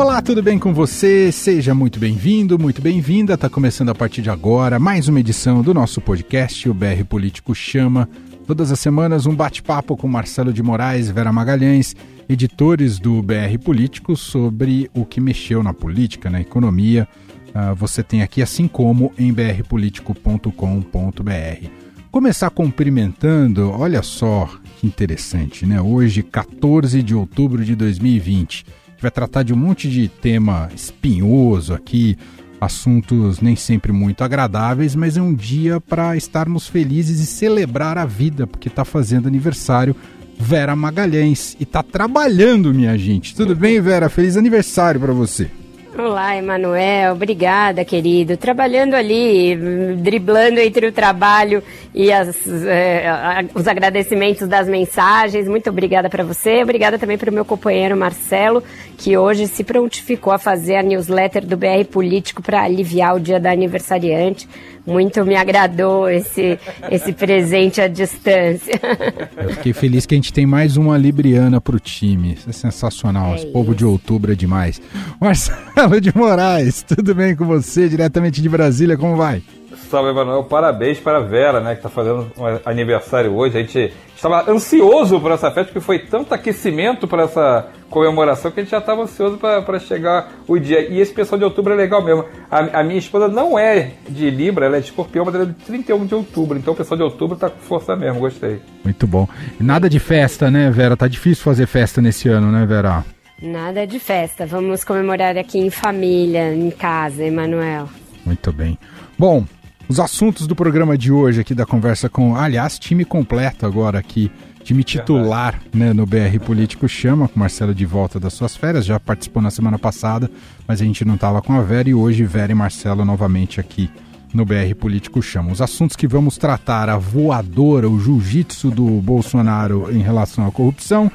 Olá, tudo bem com você? Seja muito bem-vindo, muito bem-vinda. Está começando a partir de agora mais uma edição do nosso podcast, o BR Político Chama. Todas as semanas, um bate-papo com Marcelo de Moraes e Vera Magalhães, editores do BR Político, sobre o que mexeu na política, na economia. Uh, você tem aqui, assim como em brpolitico.com.br. Começar cumprimentando, olha só que interessante, né? Hoje, 14 de outubro de 2020 vai tratar de um monte de tema espinhoso aqui, assuntos nem sempre muito agradáveis, mas é um dia para estarmos felizes e celebrar a vida, porque está fazendo aniversário Vera Magalhães e está trabalhando, minha gente. Tudo bem, Vera? Feliz aniversário para você. Olá, Emanuel. Obrigada, querido. Trabalhando ali, driblando entre o trabalho e as, eh, os agradecimentos das mensagens. Muito obrigada para você. Obrigada também para o meu companheiro Marcelo, que hoje se prontificou a fazer a newsletter do BR Político para aliviar o dia da aniversariante. Muito me agradou esse, esse presente à distância. Eu fiquei feliz que a gente tem mais uma Libriana para o time. Isso é sensacional. É Esse povo de outubro é demais. Marcelo de Moraes, tudo bem com você? Diretamente de Brasília, como vai? Salve, Emanuel. Parabéns para a Vera, né, que está fazendo um aniversário hoje. A gente estava ansioso por essa festa, porque foi tanto aquecimento para essa comemoração que a gente já estava ansioso para chegar o dia. E esse pessoal de outubro é legal mesmo. A, a, minha esposa não é de Libra, ela é de escorpião, mas ela é de 31 de outubro. Então o pessoal de outubro está com força mesmo, gostei. Muito bom. Nada de festa, né, Vera? Tá difícil fazer festa nesse ano, né, Vera? Nada de festa. Vamos comemorar aqui em família, em casa, Emanuel. Muito bem. Bom, os assuntos do programa de hoje aqui da conversa com, aliás, time completo agora aqui, time titular né, no BR Político Chama, com Marcelo de volta das suas férias, já participou na semana passada, mas a gente não estava com a Vera e hoje Vera e Marcelo novamente aqui no BR Político Chama. Os assuntos que vamos tratar, a voadora, o jiu-jitsu do Bolsonaro em relação à corrupção,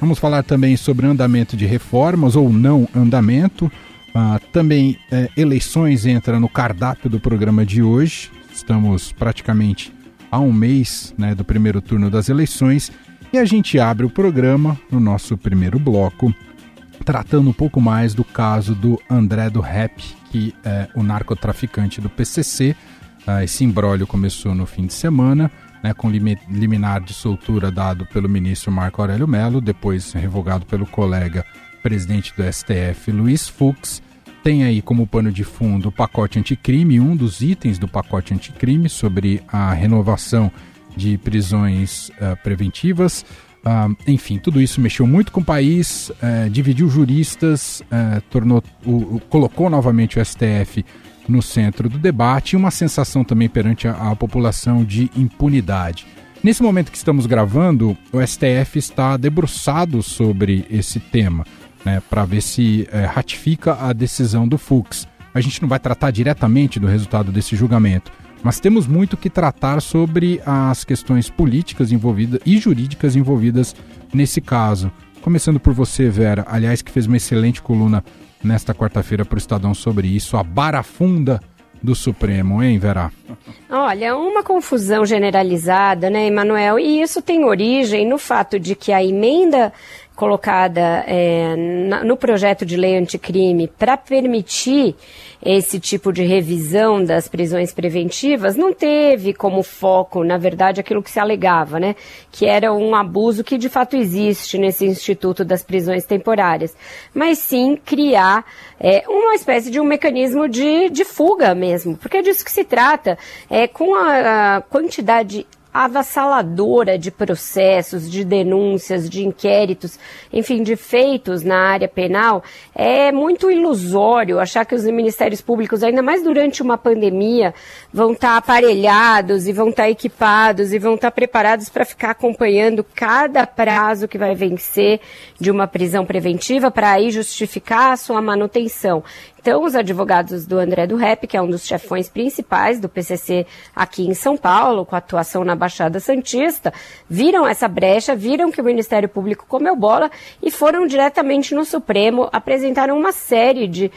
vamos falar também sobre andamento de reformas ou não andamento, ah, também é, eleições entra no cardápio do programa de hoje. Estamos praticamente a um mês né, do primeiro turno das eleições e a gente abre o programa no nosso primeiro bloco tratando um pouco mais do caso do André do Rap, que é o narcotraficante do PCC. Ah, esse imbróglio começou no fim de semana, né, com liminar de soltura dado pelo ministro Marco Aurélio Mello, depois revogado pelo colega presidente do STF, Luiz Fux, tem aí como pano de fundo o pacote anticrime, um dos itens do pacote anticrime sobre a renovação de prisões uh, preventivas. Uh, enfim, tudo isso mexeu muito com o país, uh, dividiu juristas, tornou, o, o, colocou novamente o STF no centro do debate e uma sensação também perante a, a população de impunidade. Nesse momento que estamos gravando, o STF está debruçado sobre esse tema né, para ver se é, ratifica a decisão do Fux. A gente não vai tratar diretamente do resultado desse julgamento, mas temos muito que tratar sobre as questões políticas envolvidas e jurídicas envolvidas nesse caso. Começando por você, Vera, aliás, que fez uma excelente coluna nesta quarta-feira para o Estadão sobre isso, a barafunda do Supremo, hein, Vera? Olha, uma confusão generalizada, né, Emanuel? E isso tem origem no fato de que a emenda colocada é, na, no projeto de lei anticrime para permitir esse tipo de revisão das prisões preventivas não teve como foco, na verdade, aquilo que se alegava, né? Que era um abuso que de fato existe nesse Instituto das Prisões Temporárias, mas sim criar é, uma espécie de um mecanismo de, de fuga mesmo, porque é disso que se trata, é, com a, a quantidade avassaladora de processos, de denúncias, de inquéritos, enfim, de feitos na área penal, é muito ilusório achar que os ministérios públicos, ainda mais durante uma pandemia, vão estar aparelhados e vão estar equipados e vão estar preparados para ficar acompanhando cada prazo que vai vencer de uma prisão preventiva para aí justificar a sua manutenção. Então, os advogados do André do Rep, que é um dos chefões principais do PCC aqui em São Paulo, com atuação na Baixada Santista, viram essa brecha, viram que o Ministério Público comeu bola e foram diretamente no Supremo, apresentaram uma série de,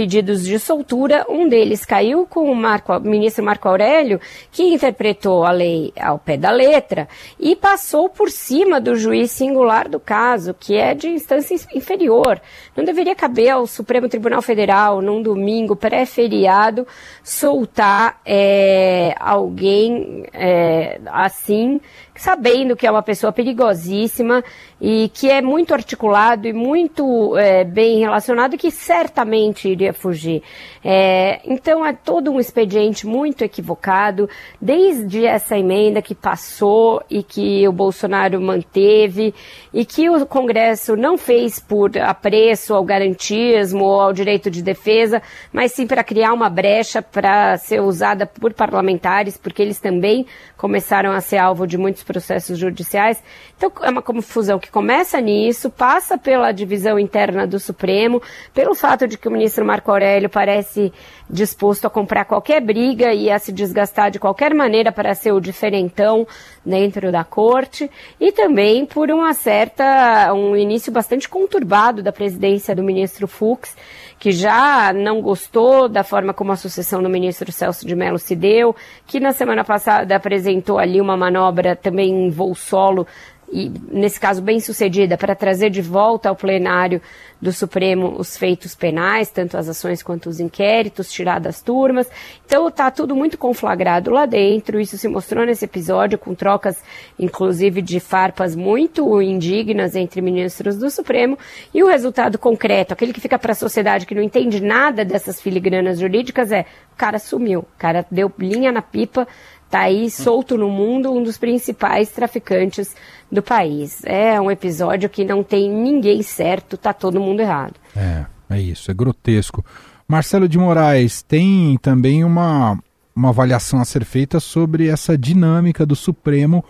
pedidos de soltura. Um deles caiu com o, Marco, o ministro Marco Aurélio, que interpretou a lei ao pé da letra e passou por cima do juiz singular do caso, que é de instância inferior. Não deveria caber ao Supremo Tribunal Federal, num domingo pré-feriado, soltar é, alguém é, assim sabendo que é uma pessoa perigosíssima e que é muito articulado e muito é, bem relacionado que certamente iria fugir. É, então é todo um expediente muito equivocado, desde essa emenda que passou e que o Bolsonaro manteve e que o Congresso não fez por apreço ao garantismo ou ao direito de defesa, mas sim para criar uma brecha para ser usada por parlamentares, porque eles também começaram a ser alvo de muitos processos judiciais. Então, é uma confusão que começa nisso, passa pela divisão interna do Supremo, pelo fato de que o ministro Marco Aurélio parece disposto a comprar qualquer briga e a se desgastar de qualquer maneira para ser o diferentão dentro da corte, e também por uma certa, um início bastante conturbado da presidência do ministro Fux, que já não gostou da forma como a sucessão do ministro Celso de Mello se deu, que na semana passada apresentou ali uma manobra também em voo solo e, nesse caso, bem sucedida, para trazer de volta ao plenário do Supremo os feitos penais, tanto as ações quanto os inquéritos, tirar das turmas. Então está tudo muito conflagrado lá dentro. Isso se mostrou nesse episódio, com trocas, inclusive, de farpas muito indignas entre ministros do Supremo. E o resultado concreto, aquele que fica para a sociedade que não entende nada dessas filigranas jurídicas, é o cara sumiu, o cara deu linha na pipa, está aí solto no mundo, um dos principais traficantes do país. É um episódio que não tem ninguém certo, tá todo mundo errado. É, é isso, é grotesco. Marcelo de Moraes, tem também uma, uma avaliação a ser feita sobre essa dinâmica do Supremo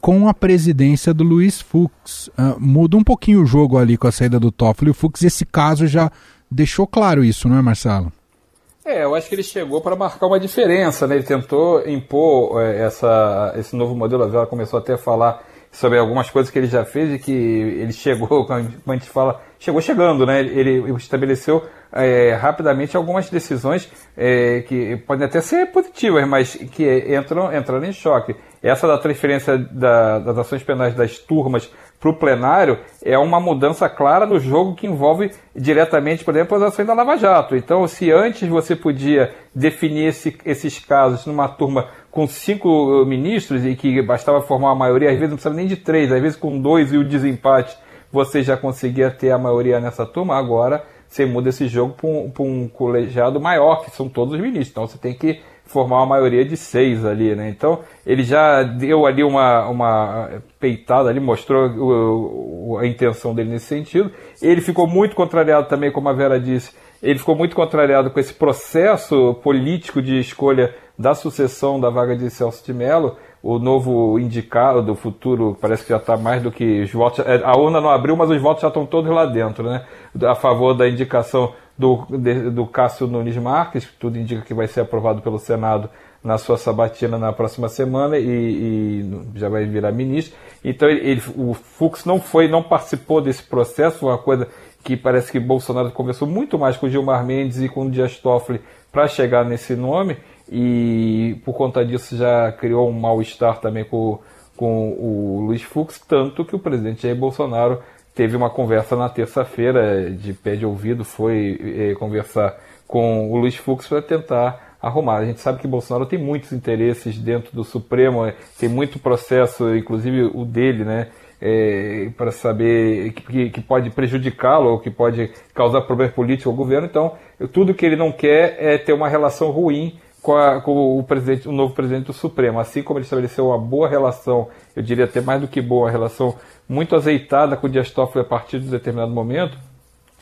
com a presidência do Luiz Fux. Uh, muda um pouquinho o jogo ali com a saída do Toffoli. O Fux, esse caso já deixou claro isso, não é, Marcelo? É, eu acho que ele chegou para marcar uma diferença, né? Ele tentou impor é, essa, esse novo modelo, a Vela começou até a falar sobre algumas coisas que ele já fez e que ele chegou, como a gente fala, chegou chegando, né? Ele estabeleceu é, rapidamente algumas decisões é, que podem até ser positivas, mas que entram, entram em choque. Essa da transferência da, das ações penais das turmas para o plenário é uma mudança clara no jogo que envolve diretamente, por exemplo, as ações da Lava Jato. Então, se antes você podia definir esse, esses casos numa turma com cinco ministros e que bastava formar a maioria, às vezes não precisava nem de três, às vezes com dois e o desempate você já conseguia ter a maioria nessa turma, agora você muda esse jogo para um, um, colegiado maior, que são todos os ministros. Então você tem que formar uma maioria de seis ali, né? Então ele já deu ali uma, uma peitada ali, mostrou o, a intenção dele nesse sentido. Ele ficou muito contrariado também, como a Vera disse, ele ficou muito contrariado com esse processo político de escolha da sucessão da vaga de Celso de Mello, o novo indicado do futuro parece que já está mais do que os votos. É, a urna não abriu, mas os votos já estão todos lá dentro, né? A favor da indicação do, de, do Cássio Nunes Marques, tudo indica que vai ser aprovado pelo Senado na sua sabatina na próxima semana e, e já vai virar ministro. Então ele, o Fux não foi, não participou desse processo, uma coisa que parece que Bolsonaro conversou muito mais com Gilmar Mendes e com Dias Toffoli para chegar nesse nome e por conta disso já criou um mal-estar também com, com o Luiz Fux, tanto que o presidente Jair Bolsonaro teve uma conversa na terça-feira de pé de ouvido, foi é, conversar com o Luiz Fux para tentar arrumar. A gente sabe que Bolsonaro tem muitos interesses dentro do Supremo, é, tem muito processo, inclusive o dele, né? É, para saber que, que pode prejudicá-lo ou que pode causar problema político ao governo. Então, tudo que ele não quer é ter uma relação ruim com, a, com, o, presidente, o novo presidente do Supremo. Assim como ele estabeleceu uma boa relação, eu diria até mais do que boa, relação muito azeitada com o Dias Toffoli a partir de um determinado momento,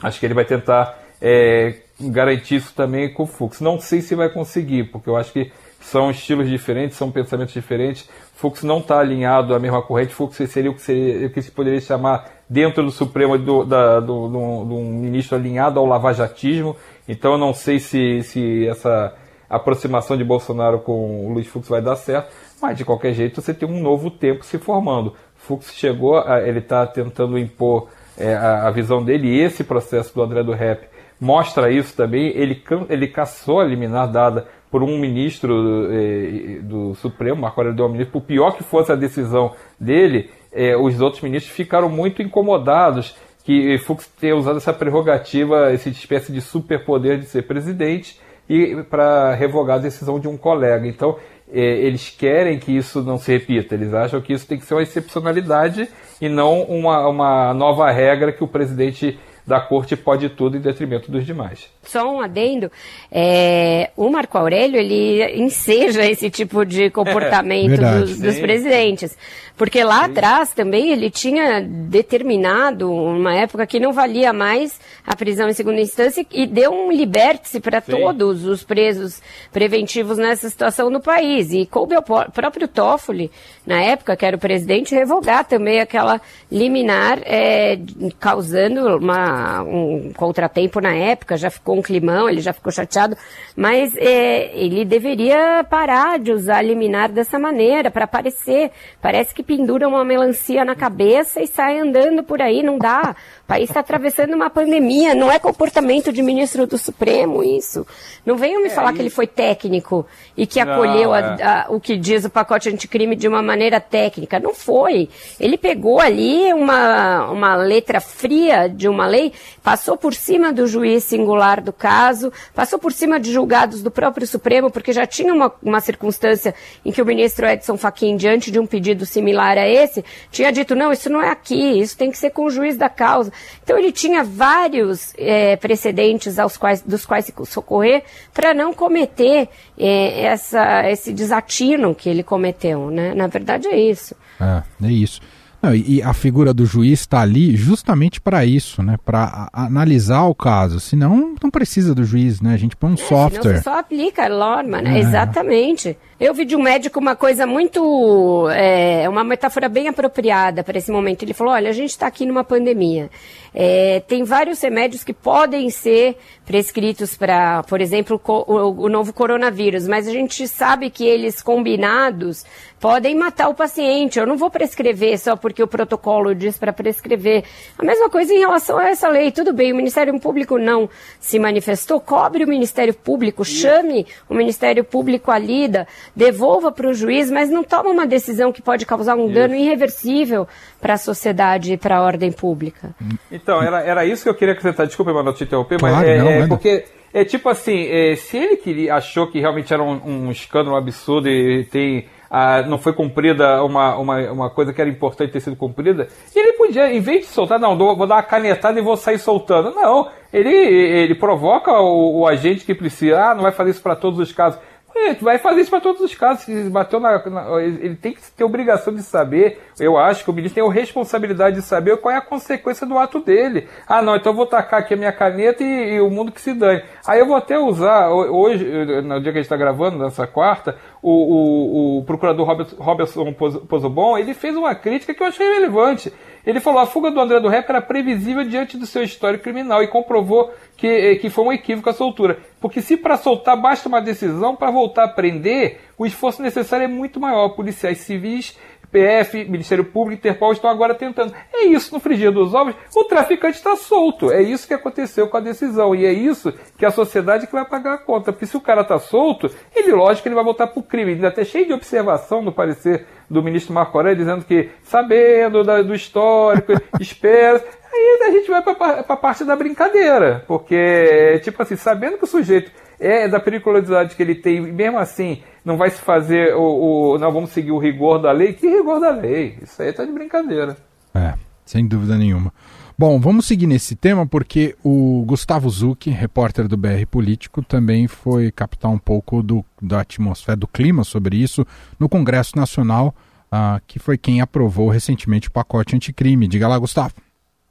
acho que ele vai tentar é, garantir isso também com o Fux. Não sei se vai conseguir, porque eu acho que são estilos diferentes, são pensamentos diferentes. Fux não está alinhado à mesma corrente. Fux seria o que, seria, o que se poderia chamar dentro do Supremo do, do, do, do um ministro alinhado ao lavajatismo. Então eu não sei se, se essa aproximação de Bolsonaro com o Luiz Fux vai dar certo, mas de qualquer jeito você tem um novo tempo se formando. Fux chegou, ele está tentando impor é, a, a, visão dele e esse processo do André do Rep mostra isso também. Ele, ele caçou a liminar dada por um ministro eh, do Supremo, Marco Aurélio deu ministro, por pior que fosse a decisão dele, eh, os outros ministros ficaram muito incomodados que Fux tenha usado essa prerrogativa, essa espécie de superpoder de ser presidente, e para revogar a decisão de um colega. Então, é, eles querem que isso não se repita, eles acham que isso tem que ser uma excepcionalidade e não uma, uma nova regra que o presidente da corte pode tudo em detrimento dos demais. Só um adendo, é, o Marco Aurélio ele enseja esse tipo de comportamento é, dos, dos presidentes, porque lá Sim. atrás também ele tinha determinado uma época que não valia mais a prisão em segunda instância e deu um liberte-se para todos os presos preventivos nessa situação no país. E coube ao próprio Toffoli, na época que era o presidente, revogar também aquela liminar, é, causando uma, um contratempo na época, já ficou um climão, ele já ficou chateado, mas é, ele deveria parar de usar liminar dessa maneira, para aparecer. Parece que pendura uma melancia na cabeça e sai andando por aí, não dá. O país está atravessando uma pandemia, não é comportamento de ministro do Supremo isso. Não venham me é, falar que ele foi técnico e que não, acolheu é. a, a, o que diz o pacote anticrime de uma maneira técnica. Não foi. Ele pegou ali uma, uma letra fria de uma lei, passou por cima do juiz singular do caso, passou por cima de julgados do próprio Supremo, porque já tinha uma, uma circunstância em que o ministro Edson Fachin, diante de um pedido similar a esse, tinha dito, não, isso não é aqui, isso tem que ser com o juiz da causa. Então ele tinha vários é, precedentes aos quais, dos quais se socorrer para não cometer é, essa, esse desatino que ele cometeu, né? Na verdade é isso. É, é isso. Não, e a figura do juiz está ali justamente para isso, né? Para analisar o caso. Senão, não precisa do juiz, né? A gente põe um é, software. só aplica a norma, né? É. Exatamente. Eu vi de um médico uma coisa muito. É, uma metáfora bem apropriada para esse momento. Ele falou: olha, a gente está aqui numa pandemia. É, tem vários remédios que podem ser prescritos para, por exemplo, o, o, novo coronavírus, mas a gente sabe que eles combinados podem matar o paciente. Eu não vou prescrever só porque o protocolo diz para prescrever. A mesma coisa em relação a essa lei. Tudo bem, o Ministério Público não se manifestou, cobre o Ministério Público, chame o Ministério Público à lida, devolva para o juiz, mas não toma uma decisão que pode causar um dano irreversível para a sociedade e para a ordem pública. Então, era, era isso que eu queria acrescentar. Desculpa, Manoel, te interromper, claro, mas é, não, é porque é tipo assim, é, se ele queria, achou que realmente era um, um escândalo absurdo e tem ah, não foi cumprida uma, uma, uma coisa que era importante ter sido cumprida, ele podia, em vez de soltar, não, vou dar uma canetada e vou sair soltando. Não, ele, ele provoca o, o agente que precisa, ah, não vai fazer isso para todos os casos. É, vai fazer isso para todos os casos. Se bateu na, na, ele tem que ter obrigação de saber. Eu acho que o ministro tem a responsabilidade de saber qual é a consequência do ato dele. Ah, não, então eu vou tacar aqui a minha caneta e, e o mundo que se dane. Aí eu vou até usar, hoje, no dia que a gente está gravando, nessa quarta, o, o, o procurador Robert, Robertson Pozobon, ele fez uma crítica que eu achei relevante. Ele falou: a fuga do André do Rep era previsível diante do seu histórico criminal e comprovou que, eh, que foi um equívoco a soltura. Porque se para soltar basta uma decisão, para voltar a prender, o esforço necessário é muito maior. Policiais civis PF, Ministério Público, Interpol estão agora tentando. É isso no frigir dos ovos, o traficante está solto. É isso que aconteceu com a decisão. E é isso que a sociedade que vai pagar a conta. Porque se o cara está solto, ele, lógico, ele vai voltar para o crime. Ainda até cheio de observação no parecer do ministro Marco Aurélio, dizendo que, sabendo da, do histórico, espera. Aí a gente vai para a parte da brincadeira. Porque, tipo assim, sabendo que o sujeito é da periculosidade que ele tem, mesmo assim não vai se fazer o, o, Não, vamos seguir o rigor da lei. Que rigor da lei? Isso aí tá de brincadeira. É, sem dúvida nenhuma. Bom, vamos seguir nesse tema porque o Gustavo Zucchi, repórter do BR Político, também foi captar um pouco do, da atmosfera, do clima sobre isso no Congresso Nacional, uh, que foi quem aprovou recentemente o pacote anticrime. Diga lá, Gustavo.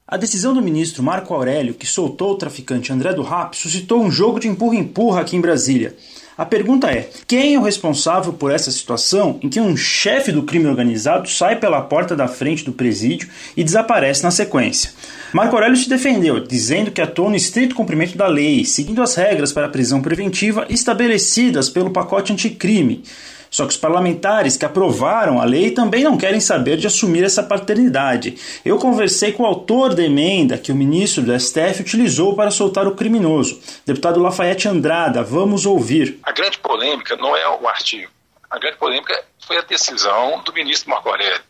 A decisão do ministro Marco Aurélio, que soltou o traficante André do Rap, suscitou um jogo de empurra-empurra aqui em Brasília. A pergunta é: quem é o responsável por essa situação em que um chefe do crime organizado sai pela porta da frente do presídio e desaparece na sequência? Marco Aurélio se defendeu, dizendo que atuou no estrito cumprimento da lei, seguindo as regras para a prisão preventiva estabelecidas pelo pacote anticrime. Só que os parlamentares que aprovaram a lei também não querem saber de assumir essa paternidade. Eu conversei com o autor da emenda que o ministro do STF utilizou para soltar o criminoso, deputado Lafayette Andrada. Vamos ouvir. A grande polêmica não é o artigo. A grande polêmica foi a decisão do ministro Marco Aurélio,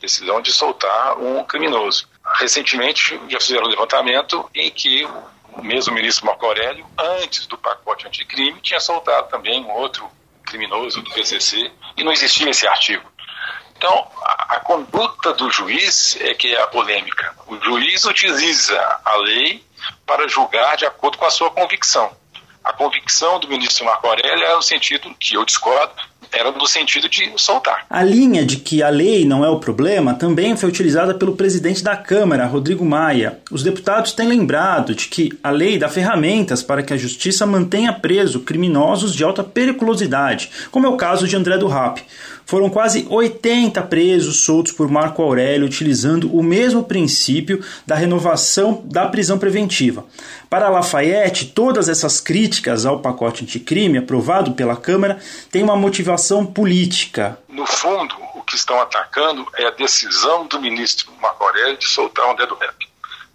decisão de soltar um criminoso. Recentemente já fizeram um levantamento em que o mesmo ministro Marco Aurélio, antes do pacote anticrime, tinha soltado também um outro criminoso do PCC e não existia esse artigo. Então, a, a, conduta do juiz é que é a polêmica. O juiz utiliza a lei para julgar de acordo com a sua convicção. A convicção do ministro Marco Aurélio é no sentido que eu discordo, era no sentido de soltar. A linha de que a lei não é o problema também foi utilizada pelo presidente da Câmara, Rodrigo Maia. Os deputados têm lembrado de que a lei dá ferramentas para que a justiça mantenha preso criminosos de alta periculosidade, como é o caso de André do Rap. Foram quase 80 presos soltos por Marco Aurélio, utilizando o mesmo princípio da renovação da prisão preventiva. Para Lafayette, todas essas críticas ao pacote anticrime aprovado pela Câmara têm uma motivação política. No fundo, o que estão atacando é a decisão do ministro Marco Aurélio de soltar o dedo rap.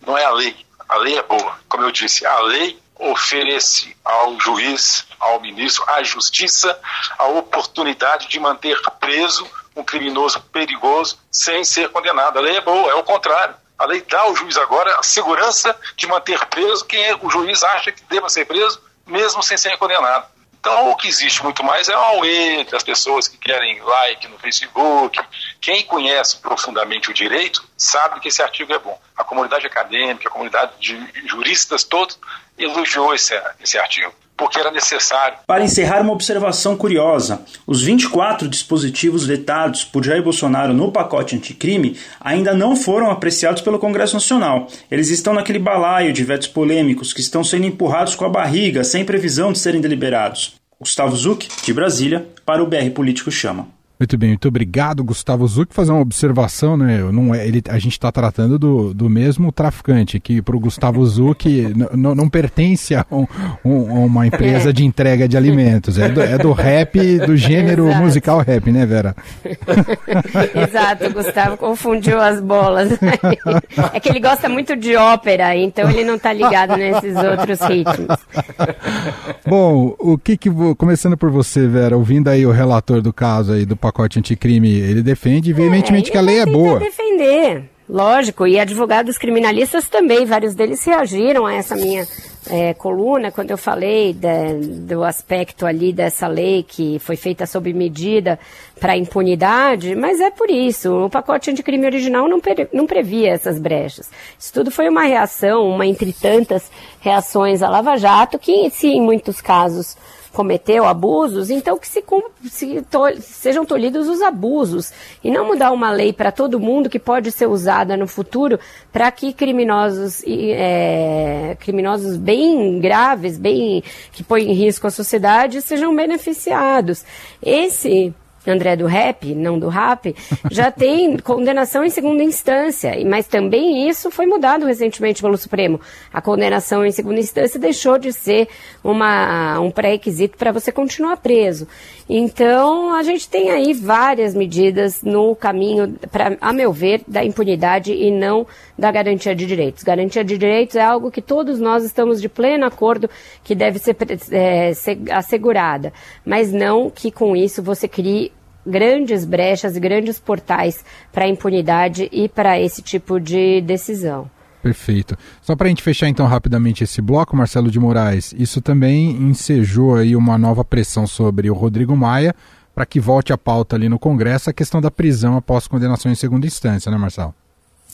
Não é a lei. A lei é boa. Como eu disse, a lei oferece ao juiz, ao ministro, à justiça, a oportunidade de manter preso um criminoso perigoso sem ser condenado. A lei é boa, é o contrário. A lei dá ao juiz agora a segurança de manter preso quem é, o juiz acha que deva ser preso, mesmo sem ser condenado. Então, o que existe muito mais é o auê das pessoas que querem like no Facebook. Quem conhece profundamente o direito sabe que esse artigo é bom. A comunidade acadêmica, a comunidade de juristas todos elogiou esse, esse artigo porque era necessário. Para encerrar, uma observação curiosa: os 24 dispositivos vetados por Jair Bolsonaro no pacote anticrime ainda não foram apreciados pelo Congresso Nacional. Eles estão naquele balaio de vetos polêmicos que estão sendo empurrados com a barriga, sem previsão de serem deliberados. Gustavo Zuc, de Brasília, para o BR Político Chama. Muito bem, muito obrigado, Gustavo Zuc. Fazer uma observação, né? Não é, ele, a gente está tratando do, do mesmo traficante, que para o Gustavo Zuc não pertence a, um, um, uma empresa de entrega de alimentos. É do, é do rap, do gênero Exato. musical rap, né, Vera? Exato, Gustavo confundiu as bolas. É que ele gosta muito de ópera, então ele não está ligado nesses outros ritmos. Bom, o que que. Começando por você, Vera, ouvindo aí o relator do caso aí do pacote anticrime, ele defende veementemente é, que a lei é boa. defender, lógico, e advogados criminalistas também, vários deles reagiram a essa minha é, coluna, quando eu falei de, do aspecto ali dessa lei que foi feita sob medida para impunidade, mas é por isso. O pacote anticrime original não, pre, não previa essas brechas. Isso tudo foi uma reação, uma entre tantas reações à Lava Jato, que, se em muitos casos cometeu abusos, então que se, se to, sejam tolhidos os abusos e não mudar uma lei para todo mundo que pode ser usada no futuro para que criminosos, é, criminosos bem graves, bem que põem em risco a sociedade, sejam beneficiados. Esse André do Rap, não do Rap, já tem condenação em segunda instância, mas também isso foi mudado recentemente pelo Supremo. A condenação em segunda instância deixou de ser uma, um pré-requisito para você continuar preso. Então, a gente tem aí várias medidas no caminho, pra, a meu ver, da impunidade e não da garantia de direitos. Garantia de direitos é algo que todos nós estamos de pleno acordo que deve ser, é, ser assegurada, mas não que com isso você crie grandes brechas e grandes portais para a impunidade e para esse tipo de decisão. Perfeito. Só para a gente fechar então rapidamente esse bloco, Marcelo de Moraes, isso também ensejou aí uma nova pressão sobre o Rodrigo Maia para que volte à pauta ali no Congresso a questão da prisão após condenação em segunda instância, né, Marcelo?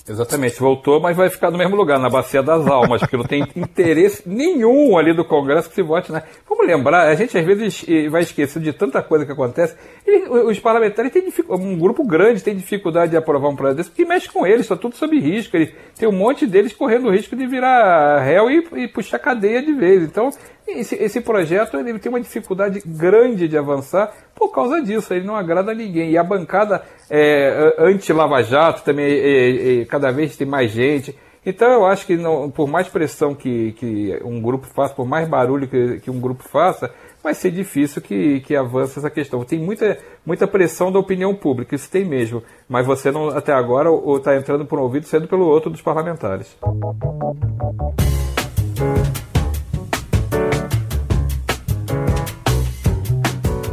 Exatamente, voltou, mas vai ficar no mesmo lugar, na Bacia das Almas, porque não tem interesse nenhum ali do Congresso que se vote, né? Vamos lembrar, a gente às vezes vai esquecer de tanta coisa que acontece. E os parlamentares têm um grupo grande tem dificuldade de aprovar um projeto desse, porque mexe com eles, está tudo sob risco. Tem um monte deles correndo o risco de virar réu e, e puxar cadeia de vez. Então, esse, esse projeto ele tem uma dificuldade grande de avançar por causa disso, ele não agrada a ninguém. E a bancada é, anti-Lava Jato também é, é, cada vez tem mais gente. Então eu acho que não, por mais pressão que, que um grupo faça, por mais barulho que, que um grupo faça, vai ser difícil que, que avance essa questão. Tem muita, muita pressão da opinião pública, isso tem mesmo, mas você não, até agora está entrando por um ouvido sendo pelo outro dos parlamentares.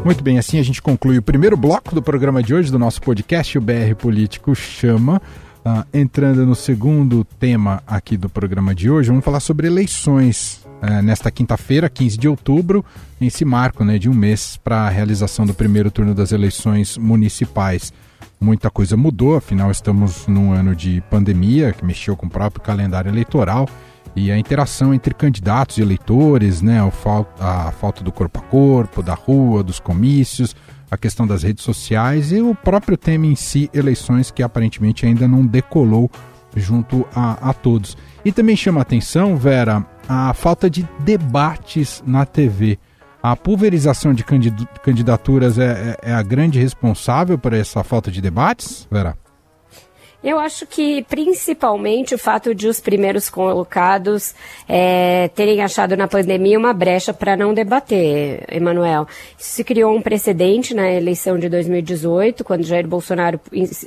Muito bem, assim a gente conclui o primeiro bloco do programa de hoje do nosso podcast, o BR Político Chama. Uh, entrando no segundo tema aqui do programa de hoje, vamos falar sobre eleições. Uh, nesta quinta-feira, 15 de outubro, esse marco né, de um mês para a realização do primeiro turno das eleições municipais. Muita coisa mudou, afinal, estamos num ano de pandemia que mexeu com o próprio calendário eleitoral e a interação entre candidatos e eleitores, né, a falta do corpo a corpo, da rua, dos comícios, a questão das redes sociais e o próprio tema em si, eleições, que aparentemente ainda não decolou junto a, a todos. E também chama atenção, Vera, a falta de debates na TV. A pulverização de candidaturas é, é, é a grande responsável por essa falta de debates, Vera? Eu acho que principalmente o fato de os primeiros colocados é, terem achado na pandemia uma brecha para não debater, Emanuel. Isso se criou um precedente na eleição de 2018, quando Jair Bolsonaro,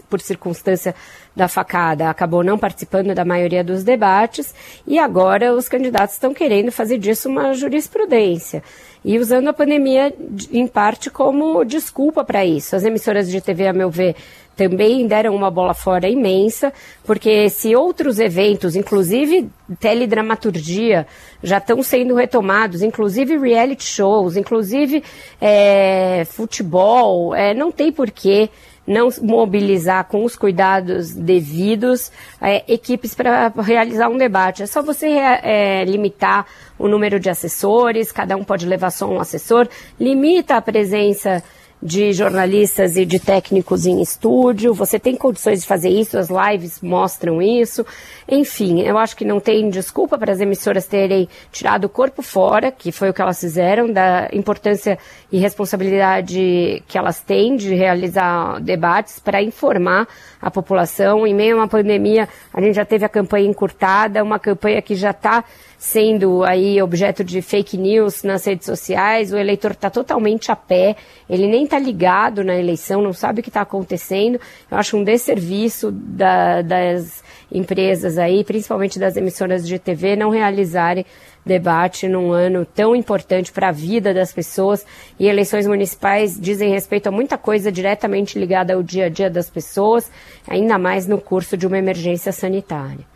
por circunstância da facada, acabou não participando da maioria dos debates, e agora os candidatos estão querendo fazer disso uma jurisprudência e usando a pandemia em parte como desculpa para isso. As emissoras de TV, a meu ver, também deram uma bola fora imensa, porque se outros eventos, inclusive teledramaturgia, já estão sendo retomados, inclusive reality shows, inclusive é, futebol, é, não tem porquê não mobilizar com os cuidados devidos é, equipes para realizar um debate. É só você é, limitar o número de assessores, cada um pode levar só um assessor, limita a presença de jornalistas e de técnicos em estúdio. Você tem condições de fazer isso, as lives mostram isso. Enfim, eu acho que não tem desculpa para as emissoras terem tirado o corpo fora, que foi o que elas fizeram, da importância e responsabilidade que elas têm de realizar debates para informar a população. Em meio a uma pandemia, a gente já teve a campanha encurtada, uma campanha que já está sendo aí objeto de fake news nas redes sociais, o eleitor está totalmente a pé, ele nem está ligado na eleição, não sabe o que está acontecendo. Eu acho um desserviço da, das empresas aí, principalmente das emissoras de TV, não realizarem debate num ano tão importante para a vida das pessoas e eleições municipais dizem respeito a muita coisa diretamente ligada ao dia a dia das pessoas, ainda mais no curso de uma emergência sanitária.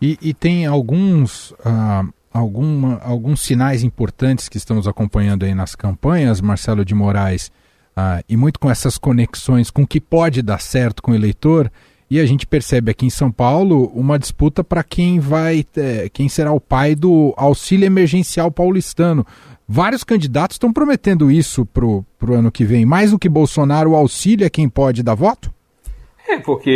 E, e tem alguns, uh, alguma, alguns sinais importantes que estamos acompanhando aí nas campanhas, Marcelo de Moraes, uh, e muito com essas conexões com o que pode dar certo com o eleitor. E a gente percebe aqui em São Paulo uma disputa para quem vai, é, quem será o pai do auxílio emergencial paulistano. Vários candidatos estão prometendo isso para o ano que vem. Mais do que Bolsonaro, o auxílio é quem pode dar voto? É, porque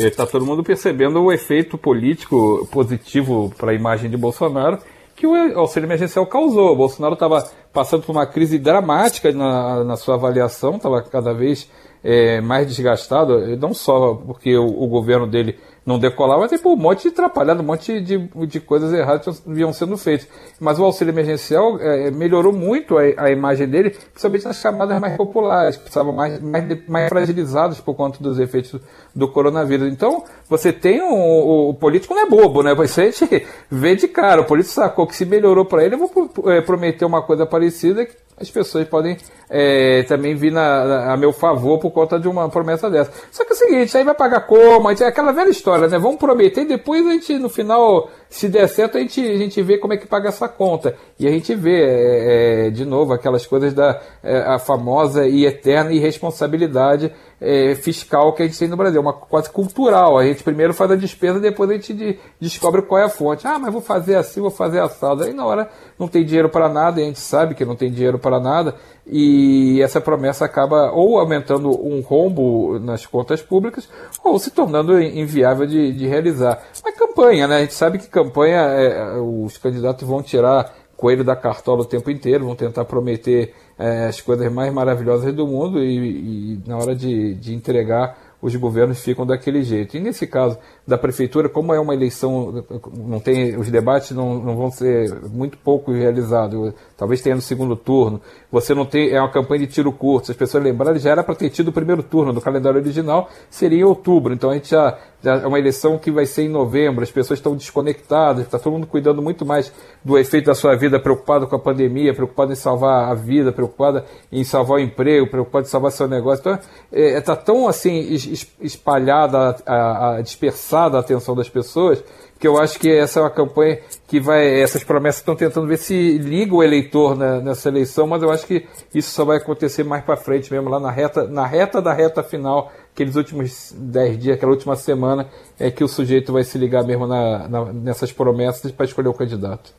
está todo mundo percebendo o efeito político positivo para a imagem de Bolsonaro que o auxílio emergencial causou. O Bolsonaro estava passando por uma crise dramática na, na sua avaliação, estava cada vez é, mais desgastado, não só porque o, o governo dele não decolava, mas tipo, um monte de atrapalhado, um monte de, de coisas erradas que vinham sendo feitas. Mas o auxílio emergencial é, melhorou muito a, a, imagem dele, principalmente nas chamadas mais populares, que estavam mais, mais, mais fragilizados por conta dos efeitos do coronavírus. Então, você tem um, o, o, político não é bobo, né? Você vê de cara, o político sacou que se melhorou para ele, eu vou é, prometer uma coisa parecida que as pessoas podem é, também vir na, na, a meu favor por conta de uma promessa dessa. Só que é o seguinte, aí vai pagar como? É aquela velha história, né? Vamos prometer e depois a gente, no final, se der certo, a gente, a gente vê como é que paga essa conta. E a gente vê, é, é, de novo, aquelas coisas da é, a famosa e eterna irresponsabilidade é, fiscal que a gente tem no Brasil, uma coisa cultural. A gente primeiro faz a despesa, depois a gente de, descobre qual é a fonte. Ah, mas vou fazer assim, vou fazer assado. Aí na hora não tem dinheiro para nada, e a gente sabe que não tem dinheiro para nada, e essa promessa acaba ou aumentando um rombo nas contas públicas, ou se tornando inviável de, de realizar. Mas campanha, né? A gente sabe que campanha, é, os candidatos vão tirar coelho da cartola o tempo inteiro, vão tentar prometer é, as coisas mais maravilhosas do mundo e, e na hora de, de entregar os governos ficam daquele jeito. E nesse caso, da prefeitura, como é uma eleição, não tem os debates não, não vão ser muito pouco realizados, talvez tenha no segundo turno. Você não tem é uma campanha de tiro curto. Se as pessoas lembrarem, já era para ter tido o primeiro turno do calendário original, seria em outubro. Então a gente já, já é uma eleição que vai ser em novembro. As pessoas estão desconectadas, está todo mundo cuidando muito mais do efeito da sua vida, preocupado com a pandemia, preocupado em salvar a vida, preocupado em salvar o emprego, preocupado em salvar seu negócio. Então está é, tá tão assim espalhada a, a dispersão a atenção das pessoas, que eu acho que essa é uma campanha que vai. Essas promessas estão tentando ver se liga o eleitor na, nessa eleição, mas eu acho que isso só vai acontecer mais para frente mesmo, lá na reta, na reta da reta final, aqueles últimos 10 dias, aquela última semana, é que o sujeito vai se ligar mesmo na, na, nessas promessas para escolher o candidato.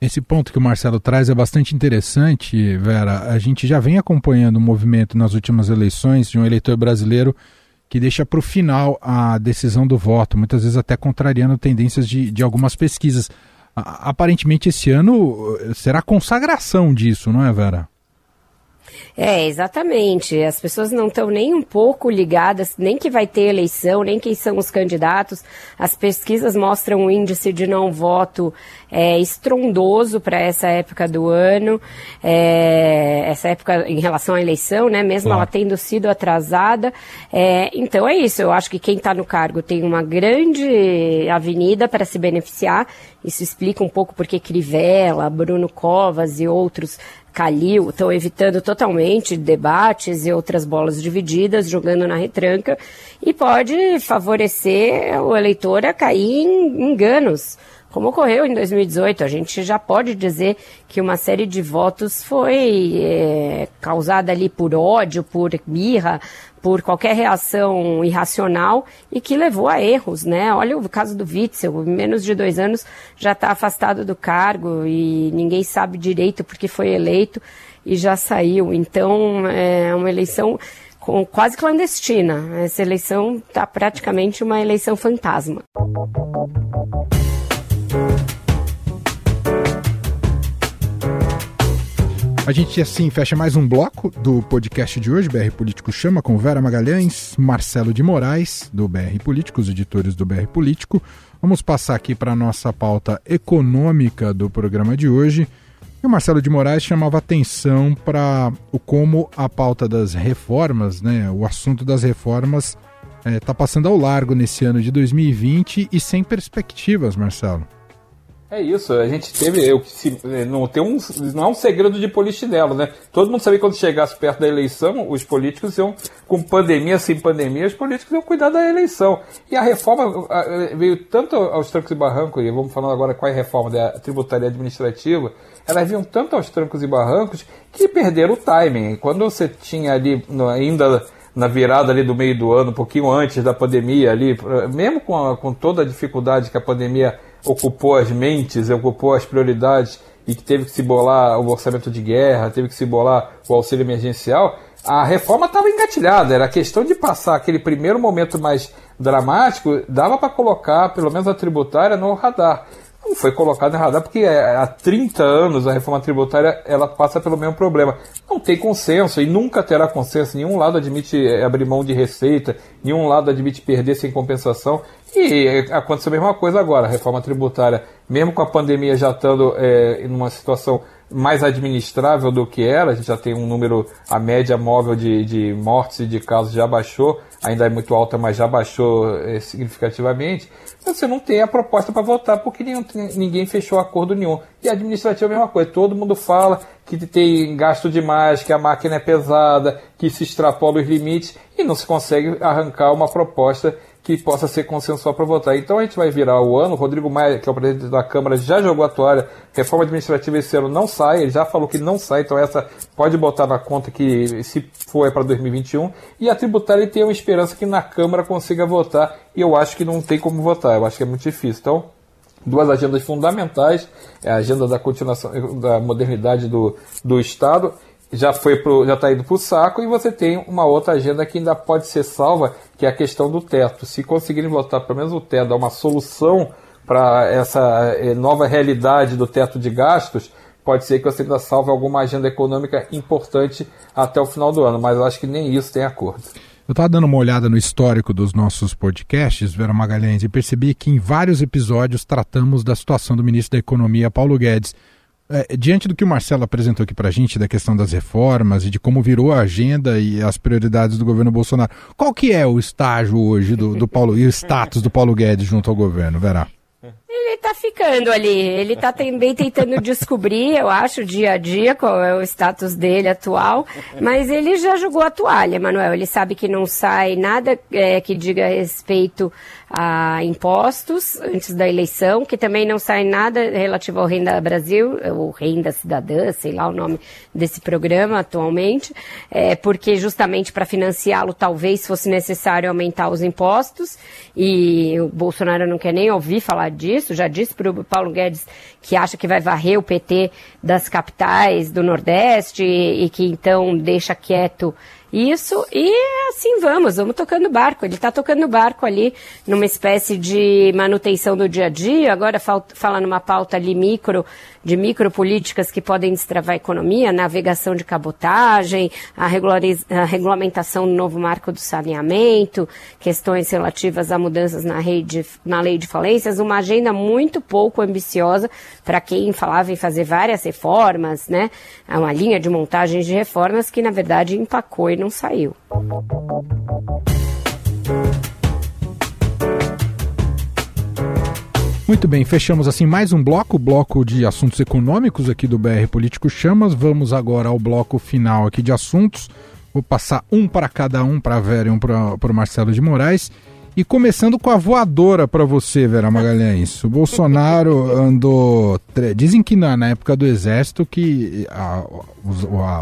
Esse ponto que o Marcelo traz é bastante interessante, Vera. A gente já vem acompanhando o movimento nas últimas eleições de um eleitor brasileiro que deixa para o final a decisão do voto, muitas vezes até contrariando tendências de, de algumas pesquisas. aparentemente, esse ano eh, será consagração disso, não é, Vera? É, exatamente. As pessoas não estão nem um pouco ligadas, nem que vai ter eleição, nem quem são os candidatos. As pesquisas mostram um índice de não voto é, estrondoso para essa época do ano, é, essa época em relação à eleição, né? Mesmo claro. ela tendo sido atrasada. É, então é isso. Eu acho que quem está no cargo tem uma grande avenida para se beneficiar. Isso explica um pouco porque Crivella, Bruno Covas e outros Calil estão evitando totalmente debates e outras bolas divididas, jogando na retranca, e pode favorecer o eleitor a cair em enganos como ocorreu em 2018. A gente já pode dizer que uma série de votos foi é, causada ali por ódio, por birra, por qualquer reação irracional e que levou a erros, né? Olha o caso do Witzel, em menos de dois anos já está afastado do cargo e ninguém sabe direito porque foi eleito e já saiu. Então é uma eleição quase clandestina. Essa eleição está praticamente uma eleição fantasma. A gente assim fecha mais um bloco do podcast de hoje, BR Político Chama, com Vera Magalhães, Marcelo de Moraes, do BR Político, os editores do BR Político. Vamos passar aqui para a nossa pauta econômica do programa de hoje. E o Marcelo de Moraes chamava atenção para o como a pauta das reformas, né, o assunto das reformas está eh, é, passando ao largo nesse ano de 2020 e sem perspectivas, Marcelo. É isso, a gente teve. Eu, se, não, tem um, não é um segredo de polichinelo, né? Todo mundo sabia que quando chegasse perto da eleição, os políticos iam, com pandemia, sem pandemia, os políticos iam cuidar da eleição. E a reforma veio tanto aos trancos e barrancos, e vamos falar agora qual é a reforma da tributária administrativa, elas vinham tanto aos trancos e barrancos que perderam o timing. Quando você tinha ali ainda na virada ali do meio do ano, um pouquinho antes da pandemia ali, mesmo com, a, com toda a dificuldade que a pandemia ocupou as mentes, ocupou as prioridades e que teve que se bolar o orçamento de guerra, teve que se bolar o auxílio emergencial, a reforma estava engatilhada. Era questão de passar aquele primeiro momento mais dramático, dava para colocar pelo menos a tributária no radar foi colocado em radar porque é, há 30 anos a reforma tributária ela passa pelo mesmo problema. Não tem consenso e nunca terá consenso. Nenhum lado admite é, abrir mão de receita, nenhum lado admite perder sem compensação. E é, aconteceu a mesma coisa agora. A reforma tributária, mesmo com a pandemia já estando é, em uma situação mais administrável do que era, a gente já tem um número, a média móvel de, de mortes e de casos já baixou, ainda é muito alta, mas já baixou é, significativamente você não tem a proposta para votar porque ninguém, ninguém fechou acordo nenhum. E a administrativa é a mesma coisa, todo mundo fala que tem gasto demais, que a máquina é pesada, que se extrapola os limites e não se consegue arrancar uma proposta que possa ser consensual para votar. Então a gente vai virar o ano. Rodrigo Maia, que é o presidente da Câmara, já jogou a toalha. Reforma administrativa esse ano não sai, ele já falou que não sai, então essa pode botar na conta que se for é para 2021. E a tributária tem uma esperança que na Câmara consiga votar, e eu acho que não tem como votar, eu acho que é muito difícil. Então, duas agendas fundamentais, é a agenda da continuação da modernidade do, do Estado já foi pro, já está indo para o saco e você tem uma outra agenda que ainda pode ser salva, que é a questão do teto. Se conseguirem votar pelo menos o teto, dar uma solução para essa eh, nova realidade do teto de gastos, pode ser que você ainda salve alguma agenda econômica importante até o final do ano, mas eu acho que nem isso tem acordo. Eu estava dando uma olhada no histórico dos nossos podcasts, Vera Magalhães, e percebi que em vários episódios tratamos da situação do ministro da Economia, Paulo Guedes. É, diante do que o Marcelo apresentou aqui para a gente, da questão das reformas e de como virou a agenda e as prioridades do governo Bolsonaro, qual que é o estágio hoje do, do Paulo e o status do Paulo Guedes junto ao governo, Vera? Ele tá ficando ali, ele tá também tentando descobrir, eu acho, dia a dia qual é o status dele atual, mas ele já jogou a toalha, Manuel. Ele sabe que não sai nada é, que diga respeito a impostos antes da eleição, que também não sai nada relativo ao Renda Brasil, ou Renda Cidadã, sei lá o nome desse programa atualmente, é, porque justamente para financiá-lo talvez fosse necessário aumentar os impostos, e o Bolsonaro não quer nem ouvir falar disso, já disse para o Paulo Guedes que acha que vai varrer o PT das capitais do Nordeste e, e que então deixa quieto isso, e assim vamos, vamos tocando barco. Ele está tocando barco ali numa espécie de manutenção do dia a dia, agora fala numa pauta ali micro, de micropolíticas que podem destravar a economia, navegação de cabotagem, a, a regulamentação do novo marco do saneamento, questões relativas a mudanças na, rede, na lei de falências, uma agenda muito pouco ambiciosa para quem falava em fazer várias reformas, né? Uma linha de montagem de reformas que, na verdade, empacou e não saiu. Muito bem, fechamos assim mais um bloco, bloco de assuntos econômicos aqui do BR Político Chamas. Vamos agora ao bloco final aqui de assuntos. Vou passar um para cada um, para a Vera e um para o Marcelo de Moraes. E começando com a voadora para você, Vera Magalhães. O Bolsonaro andou. Dizem que na, na época do Exército que a,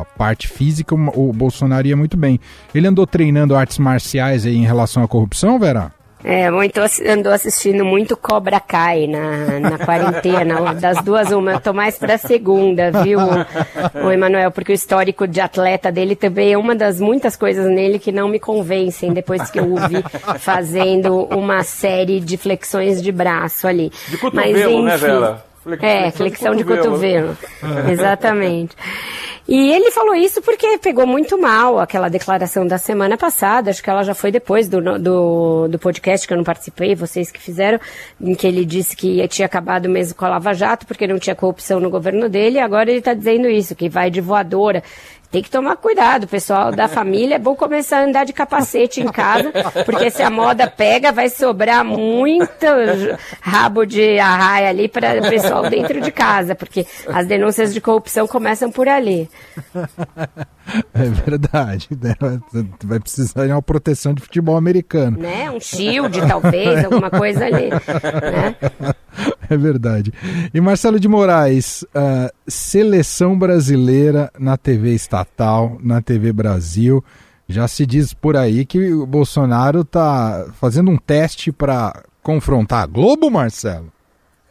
a, parte física o Bolsonaro ia muito bem. Ele andou treinando artes marciais aí em relação à corrupção, Vera? É, muito, andou assistindo muito Cobra Kai na, na quarentena, das duas uma. Eu tô mais pra segunda, viu, o Emanuel? Porque o histórico de atleta dele também é uma das muitas coisas nele que não me convencem depois que eu o vi fazendo uma série de flexões de braço ali. De cotovelo, Mas, enfim, né, Vera? Flexão é, flexão de cotovelo. De cotovelo. Exatamente. E ele falou isso porque pegou muito mal aquela declaração da semana passada, acho que ela já foi depois do, do, do podcast que eu não participei, vocês que fizeram, em que ele disse que tinha acabado mesmo com a Lava Jato porque não tinha corrupção no governo dele, e agora ele está dizendo isso, que vai de voadora. Tem que tomar cuidado, pessoal da família. É bom começar a andar de capacete em casa, porque se a moda pega, vai sobrar muito rabo de arraia ali para o pessoal dentro de casa, porque as denúncias de corrupção começam por ali. É verdade. Né? Vai precisar de uma proteção de futebol americano. Né? Um shield, talvez, alguma coisa ali. Né? É verdade. E Marcelo de Moraes, uh, seleção brasileira na TV estatal, na TV Brasil. Já se diz por aí que o Bolsonaro está fazendo um teste para confrontar a Globo, Marcelo?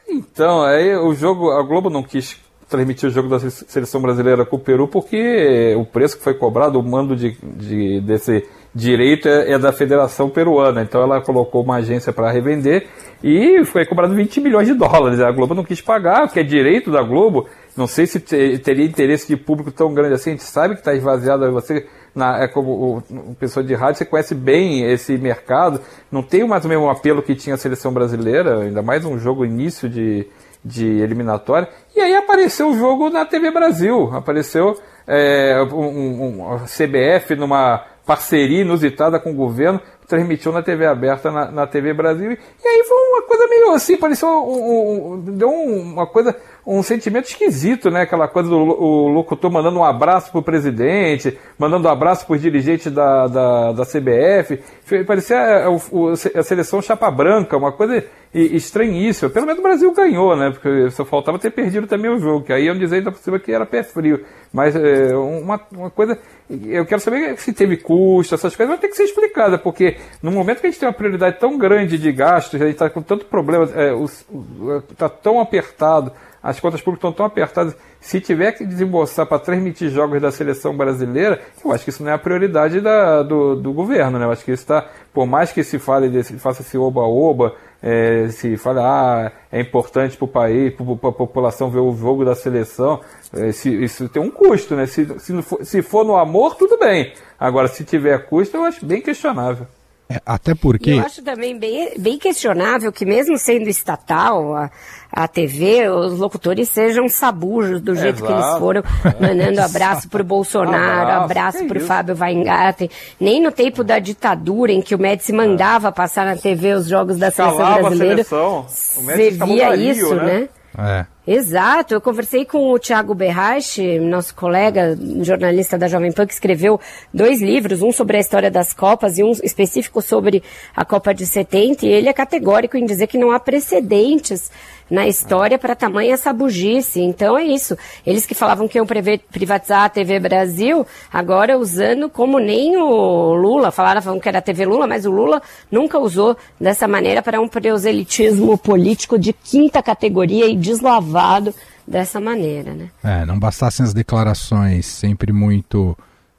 Então, aí o jogo, a Globo não quis transmitir o jogo da seleção brasileira com o Peru porque o preço que foi cobrado, o mando de, de desse direito é, é, da Federação Peruana. Então ela colocou uma agência para revender e foi cobrado 20 milhões de dólares. A Globo não quis pagar, porque é direito da Globo. Não sei se teria interesse de público tão grande assim. A gente sabe que está esvaziado. Você, na, é como o, pessoa de rádio, você conhece bem esse mercado. Não tem mais o mesmo apelo que tinha a seleção brasileira, ainda mais um jogo início de, de eliminatória. E aí apareceu o jogo na TV Brasil. Apareceu é, um, um, um CBF numa parceria inusitada com o governo, transmitiu na TV aberta, na, na TV Brasil. E aí foi uma coisa meio assim, pareceu um, um, deu uma coisa um sentimento esquisito, né? Aquela coisa do o locutor mandando um abraço pro presidente, mandando um abraço pros dirigentes da, da, da CBF. Parecia a, a, a seleção chapa branca, uma coisa estranhíssima. Pelo menos o Brasil ganhou, né? Porque só faltava ter perdido também o jogo, que aí eu dizer ainda cima que era pé frio. Mas é, uma, uma coisa. Eu quero saber se teve custo, essas coisas, vai ter que ser explicada, porque no momento que a gente tem uma prioridade tão grande de gastos, a gente está com tanto problema, está é, tão apertado as contas públicas estão tão apertadas. Se tiver que desembolsar para transmitir jogos da seleção brasileira, eu acho que isso não é a prioridade da, do, do governo, né? Eu acho que isso está, por mais que se fale desse, faça esse oba-oba, é, se fale, ah, é importante para o país, para a população ver o jogo da seleção, é, se, isso tem um custo, né? Se, se, for, se for no amor, tudo bem. Agora, se tiver custo, eu acho bem questionável. É, até porque. Eu acho também bem, bem questionável que, mesmo sendo estatal, a, a TV, os locutores sejam sabujos do jeito Exato. que eles foram, mandando abraço pro Bolsonaro, abraço, abraço pro isso? Fábio Weingarten. Nem no tempo da ditadura, em que o Médici mandava passar na TV os jogos da seleção brasileira. Você via isso, né? né? É. Exato, eu conversei com o Tiago Berrache, nosso colega, jornalista da Jovem Pan, que escreveu dois livros, um sobre a história das Copas e um específico sobre a Copa de 70, e ele é categórico em dizer que não há precedentes na história para tamanha sabugice. Então é isso. Eles que falavam que iam privatizar a TV Brasil, agora usando como nem o Lula, falaram que era a TV Lula, mas o Lula nunca usou dessa maneira para um proselitismo político de quinta categoria e deslavado dessa maneira, né? É, não bastassem as declarações sempre muito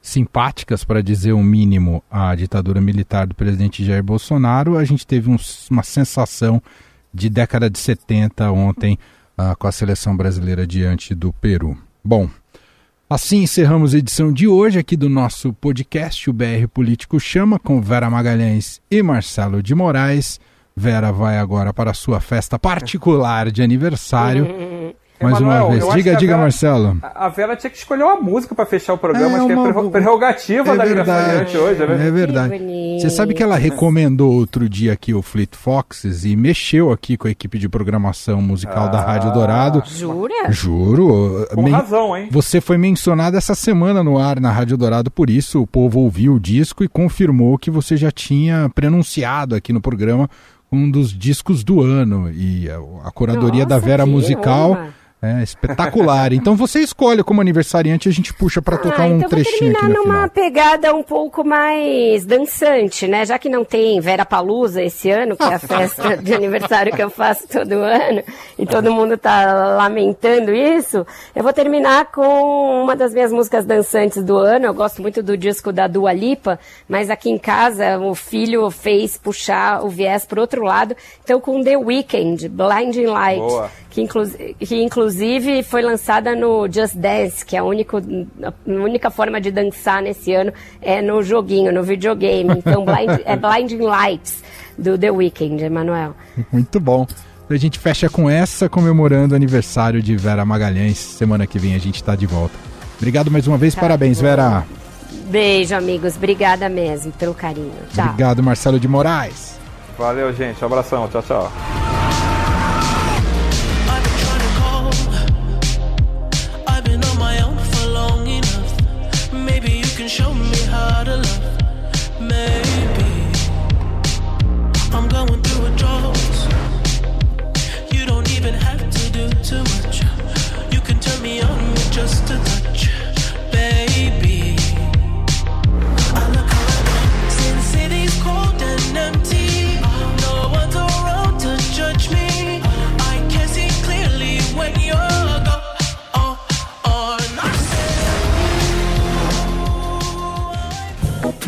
simpáticas, para dizer o mínimo, à ditadura militar do presidente Jair Bolsonaro, a gente teve um, uma sensação de década de 70 ontem uh, com a seleção brasileira diante do Peru. Bom, assim encerramos a edição de hoje aqui do nosso podcast, o BR Político Chama, com Vera Magalhães e Marcelo de Moraes. Vera vai agora para a sua festa particular de aniversário. Mais Emanuel, uma vez. Diga, diga, Vera, Marcelo. A Vera tinha que escolher uma música para fechar o programa, é acho uma... que é prerrogativa é da aniversariante hoje, né? É verdade. Você sabe que ela recomendou outro dia aqui o Fleet Foxes e mexeu aqui com a equipe de programação musical ah, da Rádio Dourado. Jura? Juro. Com Men... razão, hein? Você foi mencionado essa semana no ar na Rádio Dourado, por isso o povo ouviu o disco e confirmou que você já tinha prenunciado aqui no programa um dos discos do ano. E a, a curadoria Nossa, da Vera Musical. Honra é, espetacular. então você escolhe como aniversariante, a gente puxa para tocar ah, um então trechinho vou terminar aqui numa final. pegada um pouco mais dançante, né? Já que não tem Vera Palusa esse ano, que é a festa de aniversário que eu faço todo ano, e todo mundo tá lamentando isso, eu vou terminar com uma das minhas músicas dançantes do ano. Eu gosto muito do disco da Dua Lipa, mas aqui em casa o filho fez puxar o viés pro outro lado. Então com The Weeknd, Blinding Light, Boa. Que, inclu que inclusive foi lançada no Just Dance, que é a, único, a única forma de dançar nesse ano é no joguinho, no videogame. Então blind, é Blinding Lights do The Weeknd, Emanuel. Muito bom. A gente fecha com essa, comemorando o aniversário de Vera Magalhães. Semana que vem a gente está de volta. Obrigado mais uma vez, tá parabéns, bom. Vera. Beijo, amigos. Obrigada mesmo pelo carinho. Tchau. Obrigado, Marcelo de Moraes. Valeu, gente. Um abração. Tchau, tchau.